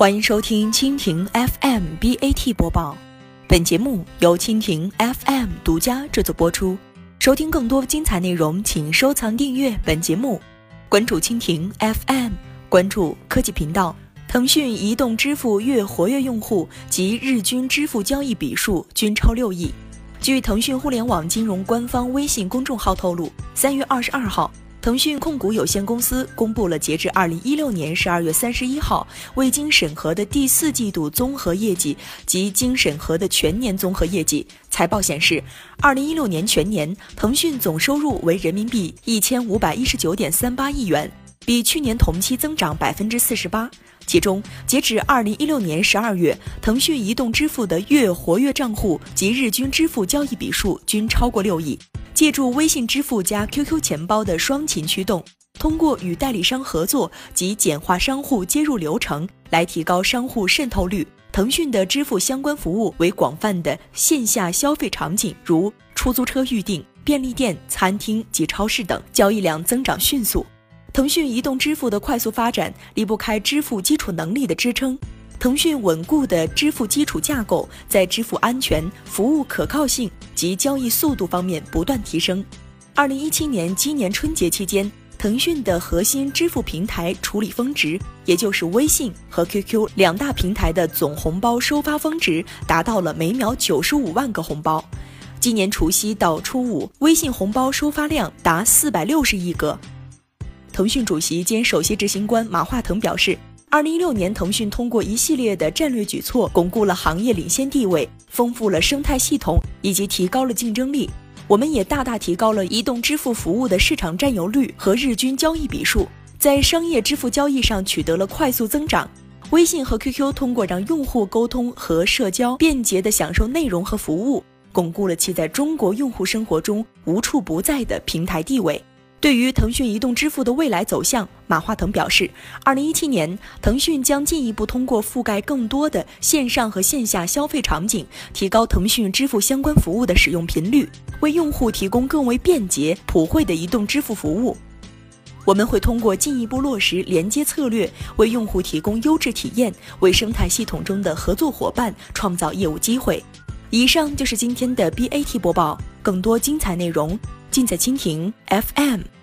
欢迎收听蜻蜓 FM BAT 播报，本节目由蜻蜓 FM 独家制作播出。收听更多精彩内容，请收藏订阅本节目，关注蜻蜓 FM，关注科技频道。腾讯移动支付月活跃用户及日均支付交易笔数均超六亿。据腾讯互联网金融官方微信公众号透露，三月二十二号。腾讯控股有限公司公布了截至二零一六年十二月三十一号未经审核的第四季度综合业绩及经审核的全年综合业绩。财报显示，二零一六年全年腾讯总收入为人民币一千五百一十九点三八亿元，比去年同期增长百分之四十八。其中，截止二零一六年十二月，腾讯移动支付的月活跃账户及日均支付交易笔数均超过六亿。借助微信支付加 QQ 钱包的双擎驱动，通过与代理商合作及简化商户接入流程来提高商户渗透率。腾讯的支付相关服务为广泛的线下消费场景，如出租车预订、便利店、餐厅及超市等，交易量增长迅速。腾讯移动支付的快速发展离不开支付基础能力的支撑。腾讯稳固的支付基础架构在支付安全、服务可靠性及交易速度方面不断提升。二零一七年今年春节期间，腾讯的核心支付平台处理峰值，也就是微信和 QQ 两大平台的总红包收发峰值达到了每秒九十五万个红包。今年除夕到初五，微信红包收发量达四百六十亿个。腾讯主席兼首席执行官马化腾表示。二零一六年，腾讯通过一系列的战略举措，巩固了行业领先地位，丰富了生态系统，以及提高了竞争力。我们也大大提高了移动支付服务的市场占有率和日均交易笔数，在商业支付交易上取得了快速增长。微信和 QQ 通过让用户沟通和社交便捷地享受内容和服务，巩固了其在中国用户生活中无处不在的平台地位。对于腾讯移动支付的未来走向，马化腾表示，二零一七年，腾讯将进一步通过覆盖更多的线上和线下消费场景，提高腾讯支付相关服务的使用频率，为用户提供更为便捷、普惠的移动支付服务。我们会通过进一步落实连接策略，为用户提供优质体验，为生态系统中的合作伙伴创造业务机会。以上就是今天的 BAT 播报，更多精彩内容。尽在蜻蜓 FM。